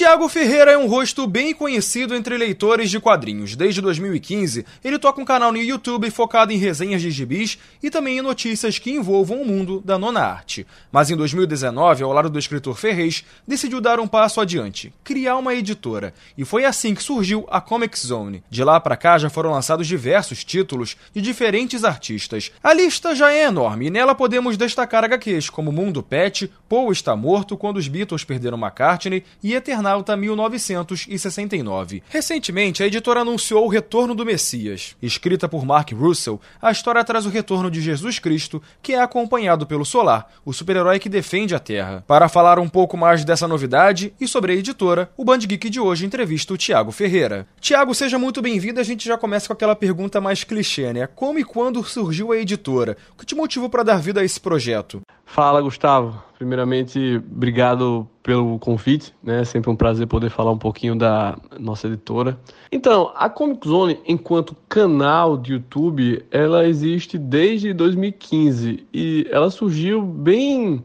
Tiago Ferreira é um rosto bem conhecido entre leitores de quadrinhos. Desde 2015, ele toca um canal no YouTube focado em resenhas de gibis e também em notícias que envolvam o mundo da nona arte. Mas em 2019, ao lado do escritor Ferrez, decidiu dar um passo adiante, criar uma editora. E foi assim que surgiu a Comic Zone. De lá para cá já foram lançados diversos títulos de diferentes artistas. A lista já é enorme e nela podemos destacar HQs como Mundo Pet, Paul está morto quando os Beatles perderam McCartney e Eternal Eternauta 1969. Recentemente, a editora anunciou o Retorno do Messias. Escrita por Mark Russell, a história traz o retorno de Jesus Cristo, que é acompanhado pelo Solar, o super-herói que defende a Terra. Para falar um pouco mais dessa novidade e sobre a editora, o Band Geek de hoje entrevista o Tiago Ferreira. Tiago, seja muito bem-vindo. A gente já começa com aquela pergunta mais clichê, né? Como e quando surgiu a editora? O que te motivou para dar vida a esse projeto? Fala, Gustavo. Primeiramente, obrigado pelo convite, né? Sempre um prazer poder falar um pouquinho da nossa editora. Então, a Comic Zone, enquanto canal de YouTube, ela existe desde 2015 e ela surgiu bem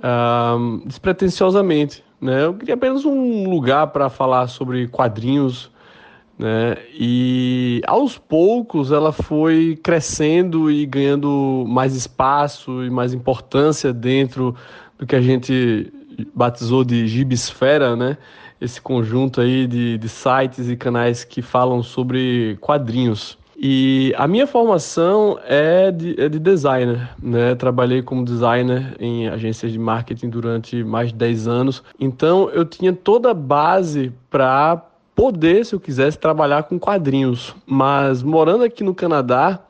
uh, despretensiosamente, né? Eu queria apenas um lugar para falar sobre quadrinhos, né? E aos poucos ela foi crescendo e ganhando mais espaço e mais importância dentro do que a gente batizou de Gibisfera, né? Esse conjunto aí de, de sites e canais que falam sobre quadrinhos. E a minha formação é de, é de, designer, né? Trabalhei como designer em agências de marketing durante mais de 10 anos. Então eu tinha toda a base para poder, se eu quisesse, trabalhar com quadrinhos. Mas morando aqui no Canadá,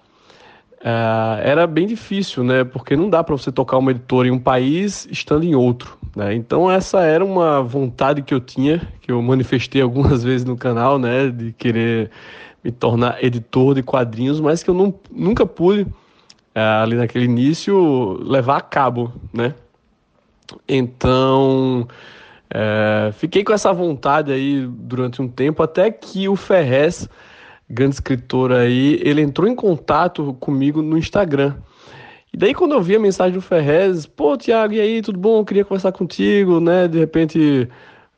é, era bem difícil, né? Porque não dá para você tocar uma editora em um país estando em outro. Né? Então essa era uma vontade que eu tinha, que eu manifestei algumas vezes no canal, né? De querer me tornar editor de quadrinhos, mas que eu não, nunca pude, é, ali naquele início, levar a cabo, né? Então é, fiquei com essa vontade aí durante um tempo, até que o Ferrez, grande escritor aí, ele entrou em contato comigo no Instagram. E daí quando eu vi a mensagem do Ferrez, pô, Tiago, e aí, tudo bom? Eu queria conversar contigo, né? De repente...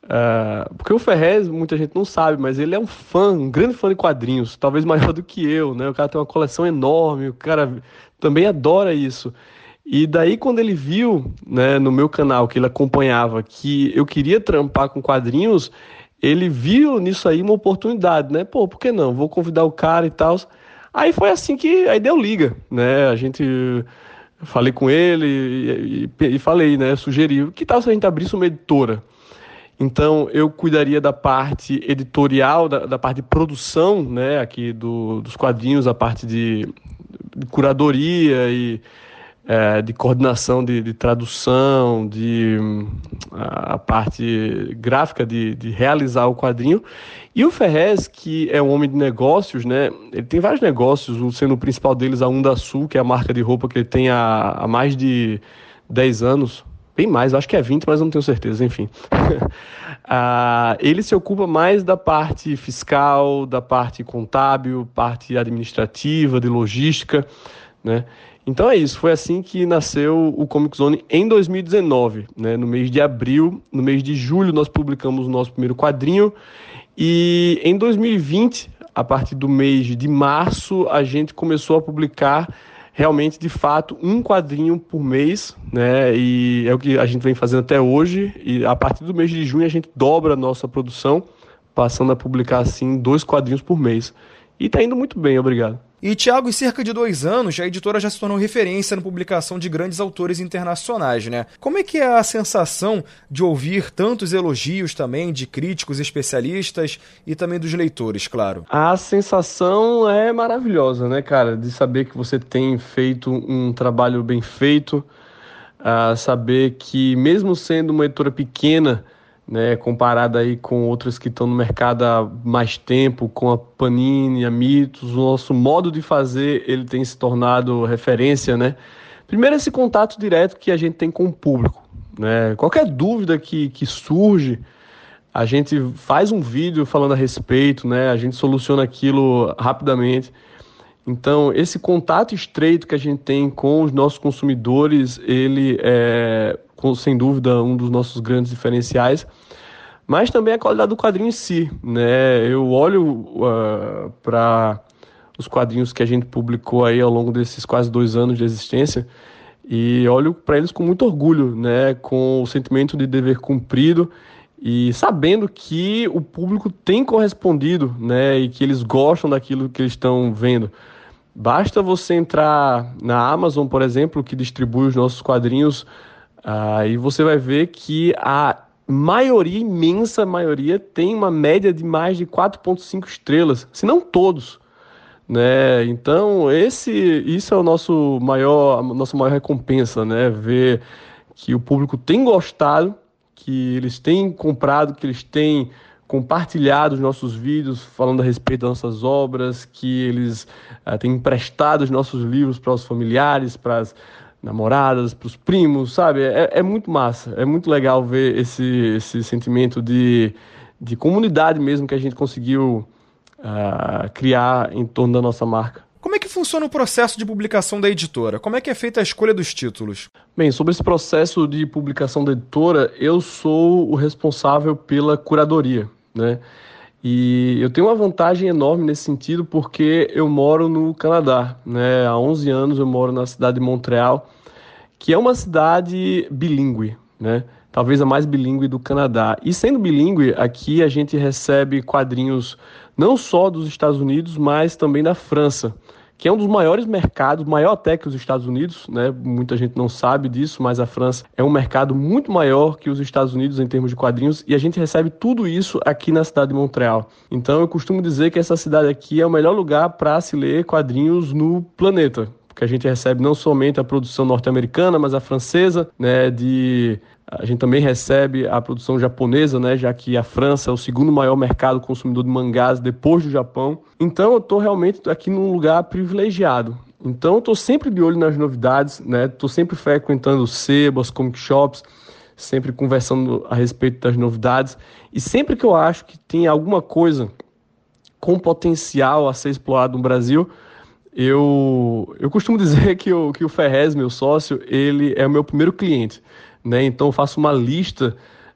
Uh, porque o Ferrez, muita gente não sabe, mas ele é um fã, um grande fã de quadrinhos, talvez maior do que eu, né? O cara tem uma coleção enorme, o cara também adora isso. E daí, quando ele viu né, no meu canal que ele acompanhava que eu queria trampar com quadrinhos, ele viu nisso aí uma oportunidade, né? Pô, por que não? Vou convidar o cara e tal. Aí foi assim que aí deu liga, né? A gente falei com ele e, e, e falei, né? Sugeri, que tal se a gente abrisse uma editora? Então eu cuidaria da parte editorial, da, da parte de produção, né? Aqui do, dos quadrinhos, a parte de, de curadoria e é, de coordenação de, de, tradução, de a, parte gráfica de, de, realizar o quadrinho. E o Ferrez, que é um homem de negócios, né? Ele tem vários negócios, sendo o principal deles a Unda Sul, que é a marca de roupa que ele tem há, há mais de 10 anos. Bem mais, acho que é 20, mas não tenho certeza, enfim. ah, ele se ocupa mais da parte fiscal, da parte contábil, parte administrativa, de logística, né? Então é isso, foi assim que nasceu o Comic Zone em 2019, né? No mês de abril, no mês de julho nós publicamos o nosso primeiro quadrinho e em 2020, a partir do mês de março, a gente começou a publicar realmente, de fato, um quadrinho por mês, né? E é o que a gente vem fazendo até hoje. E a partir do mês de junho a gente dobra a nossa produção, passando a publicar assim dois quadrinhos por mês. E tá indo muito bem, obrigado. E, Tiago, em cerca de dois anos, a editora já se tornou referência na publicação de grandes autores internacionais, né? Como é que é a sensação de ouvir tantos elogios também de críticos especialistas e também dos leitores, claro? A sensação é maravilhosa, né, cara? De saber que você tem feito um trabalho bem feito, a saber que mesmo sendo uma editora pequena, né, comparada aí com outras que estão no mercado há mais tempo, com a Panini, a Mitos, o nosso modo de fazer ele tem se tornado referência, né? Primeiro esse contato direto que a gente tem com o público, né? Qualquer dúvida que, que surge, a gente faz um vídeo falando a respeito, né? A gente soluciona aquilo rapidamente. Então, esse contato estreito que a gente tem com os nossos consumidores, ele é, sem dúvida, um dos nossos grandes diferenciais, mas também a qualidade do quadrinho em si. Né? Eu olho uh, ah, para os quadrinhos que a gente publicou aí ao longo desses quase dois anos de existência e olho para eles com muito orgulho, né? com o sentimento de dever cumprido e sabendo que o público tem correspondido né? e que eles gostam daquilo que eles estão vendo. Basta você entrar na Amazon, por exemplo, que distribui os nossos quadrinhos, uh, e você vai ver que a maioria, imensa maioria, tem uma média de mais de 4,5 estrelas, se não todos. Né? Então, esse, isso é o nosso maior, a nossa maior recompensa, né? Ver que o público tem gostado, que eles têm comprado, que eles têm compartilhado os nossos vídeos falando a respeito das nossas obras, que eles uh, têm emprestado os nossos livros para os familiares, para as namoradas, para os primos, sabe? É, é, muito massa, é muito legal ver esse, esse sentimento de, de comunidade mesmo que a gente conseguiu uh, criar em torno da nossa marca. Como é que funciona o processo de publicação da editora? Como é que é feita a escolha dos títulos? Bem, sobre esse processo de publicação da editora, eu sou o responsável pela curadoria, né? E eu tenho uma vantagem enorme nesse sentido porque eu moro no Canadá, né? Há 11 anos eu moro na cidade de Montreal, que é uma cidade bilíngue, né? Talvez a mais bilíngue do Canadá. E sendo bilíngue, aqui a gente recebe quadrinhos não só dos Estados Unidos, mas também da França que é um dos maiores mercados, maior até que os Estados Unidos, né? Muita gente não sabe disso, mas a França é um mercado muito maior que os Estados Unidos em termos de quadrinhos e a gente recebe tudo isso aqui na cidade de Montreal. Então eu costumo dizer que essa cidade aqui é o melhor lugar para se ler quadrinhos no planeta, porque a gente recebe não somente a produção norte-americana, mas a francesa, né, de a gente também recebe a produção japonesa, né, já que a França é o segundo maior mercado consumidor de mangás depois do Japão. Então eu estou realmente aqui num lugar privilegiado. Então estou sempre de olho nas novidades, né? Estou sempre frequentando sebos, comic shops, sempre conversando a respeito das novidades. E sempre que eu acho que tem alguma coisa com potencial a ser explorado no Brasil, eu, eu costumo dizer que o, que o Ferrez, meu sócio, ele é o meu primeiro cliente. Né? Então eu faço uma lista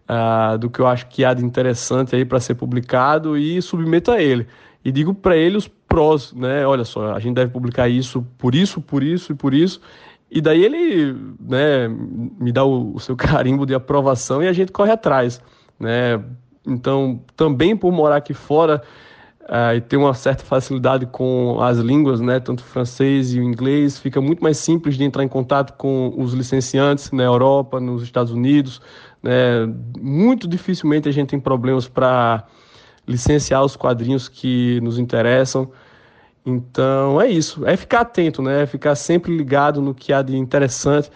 uh, do que eu acho que há de interessante aí para ser publicado e submeto a ele. E digo para ele os prós, né? Olha só, a gente deve publicar isso por isso, por isso e por isso. E daí ele né, me dá o, o seu carimbo de aprovação e a gente corre atrás. Né? Então, também por morar aqui fora, uh, e ter uma certa facilidade com as línguas, né, tanto o francês e o inglês, fica muito mais simples de entrar em contato com os licenciantes na Europa, nos Estados Unidos. Né, muito dificilmente a gente tem problemas para licenciar os quadrinhos que nos interessam. Então é isso, é ficar atento, né? É ficar sempre ligado no que há de interessante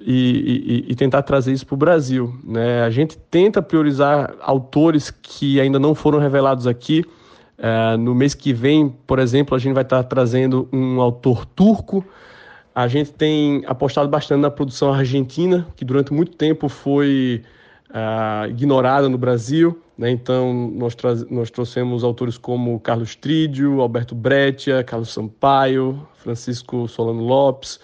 e, e, e tentar trazer isso para o Brasil. Né? A gente tenta priorizar autores que ainda não foram revelados aqui, Uh, no mês que vem, por exemplo, a gente vai estar trazendo um autor turco. A gente tem apostado bastante na produção argentina, que durante muito tempo foi uh, ignorada no Brasil. Né? Então, nós, nós trouxemos autores como Carlos Trídio, Alberto Breccia, Carlos Sampaio, Francisco Solano Lopes,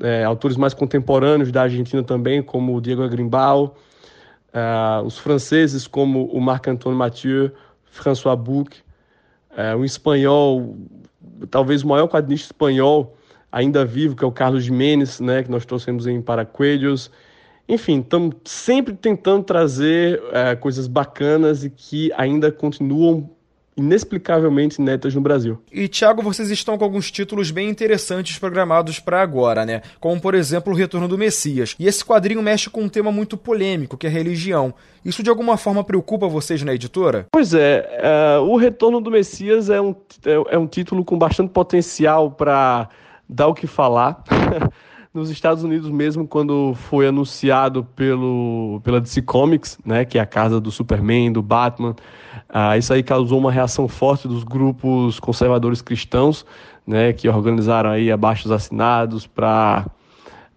é, autores mais contemporâneos da Argentina também, como Diego Agrimbal, uh, os franceses como o Marc-Antoine Mathieu, François Bouc, é, um espanhol, talvez o maior quadrinista espanhol ainda vivo, que é o Carlos Jiménez, né, que nós trouxemos em Paracoelhos. Enfim, estamos sempre tentando trazer é, coisas bacanas e que ainda continuam inexplicavelmente netas no Brasil. E Thiago, vocês estão com alguns títulos bem interessantes programados para agora, né? Como por exemplo o Retorno do Messias. E esse quadrinho mexe com um tema muito polêmico, que é religião. Isso de alguma forma preocupa vocês na editora? Pois é, uh, o Retorno do Messias é um, é, é um título com bastante potencial para dar o que falar. nos Estados Unidos mesmo, quando foi anunciado pelo, pela DC Comics, né, que é a casa do Superman, do Batman, ah, isso aí causou uma reação forte dos grupos conservadores cristãos, né, que organizaram aí abaixos assinados para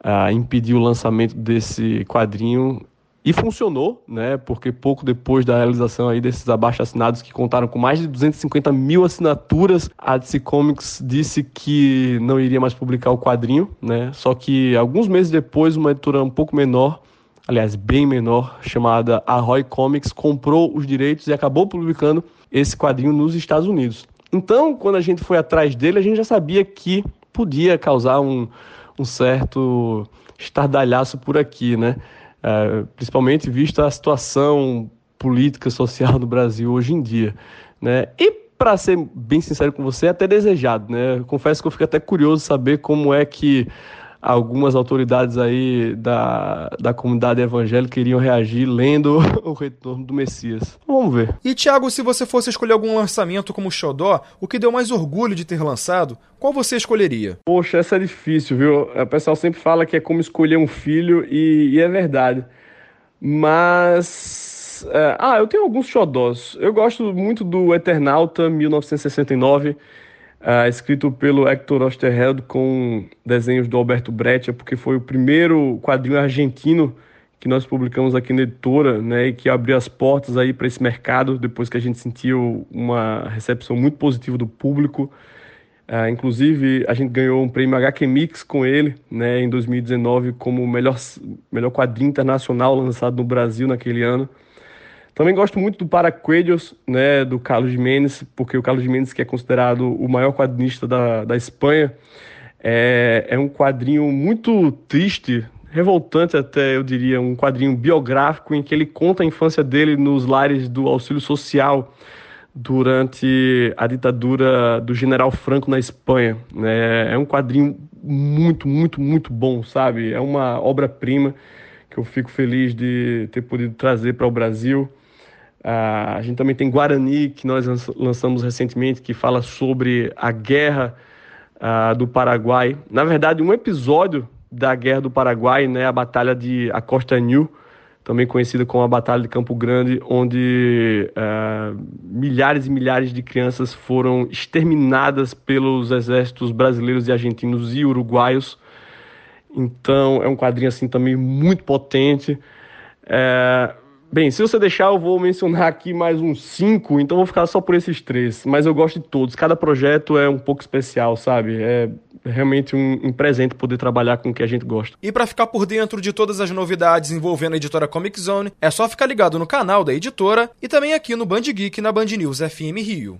ah, impedir o lançamento desse quadrinho E funcionou, né? Porque pouco depois da realização aí desses abaixo-assinados que contaram com mais de 250 mil assinaturas, a DC Comics disse que não iria mais publicar o quadrinho, né? Só que alguns meses depois, uma editora um pouco menor, aliás, bem menor, chamada Arroy Comics, comprou os direitos e acabou publicando esse quadrinho nos Estados Unidos. Então, quando a gente foi atrás dele, a gente já sabia que podia causar um, um certo estardalhaço por aqui, né? É, principalmente vista a situação política, social no Brasil hoje em dia. Né? E, para ser bem sincero com você, é até desejado. Né? Confesso que eu fico até curioso saber como é que algumas autoridades aí da, da comunidade evangélica iriam reagir lendo o retorno do Messias. Vamos ver. E Thiago, se você fosse escolher algum lançamento como Xodó, o que deu mais orgulho de ter lançado, qual você escolheria? Poxa, essa é difícil, viu? O pessoal sempre fala que é como escolher um filho e, e é verdade. Mas. É, ah, eu tenho alguns xodós. Eu gosto muito do Eternauta 1969 uh, escrito pelo Hector Osterheld com desenhos do Alberto Breccia, porque foi o primeiro quadrinho argentino que nós publicamos aqui na editora, né, e que abriu as portas aí para esse mercado depois que a gente sentiu uma recepção muito positiva do público. Uh, inclusive, a gente ganhou um prêmio HQ Mix com ele, né, em 2019, como melhor, melhor quadrinho internacional lançado no Brasil naquele ano. Também gosto muito do Paraquedos, né, do Carlos Jiménez, porque o Carlos Jiménez, que é considerado o maior quadrinista da, da Espanha, é, é um quadrinho muito triste, revoltante até, eu diria, um quadrinho biográfico em que ele conta a infância dele nos lares do auxílio social durante a ditadura do general Franco na Espanha. Né? É um quadrinho muito, muito, muito bom, sabe? É uma obra-prima que eu fico feliz de ter podido trazer para o Brasil. Uh, a gente também tem Guarani, que nós lançamos recentemente, que fala sobre a guerra uh, do Paraguai. Na verdade, um episódio da guerra do Paraguai, né, a Batalha de Acosta New, também conhecida como a Batalha de Campo Grande, onde uh, milhares e milhares de crianças foram exterminadas pelos exércitos brasileiros e argentinos e uruguaios. Então, é um quadrinho assim também muito potente. É, Bem, se você deixar, eu vou mencionar aqui mais uns cinco, então vou ficar só por esses três. Mas eu gosto de todos. Cada projeto é um pouco especial, sabe? É realmente um, um presente poder trabalhar com o que a gente gosta. E para ficar por dentro de todas as novidades envolvendo a editora Comic Zone, é só ficar ligado no canal da editora e também aqui no Band Geek na Band News FM Rio.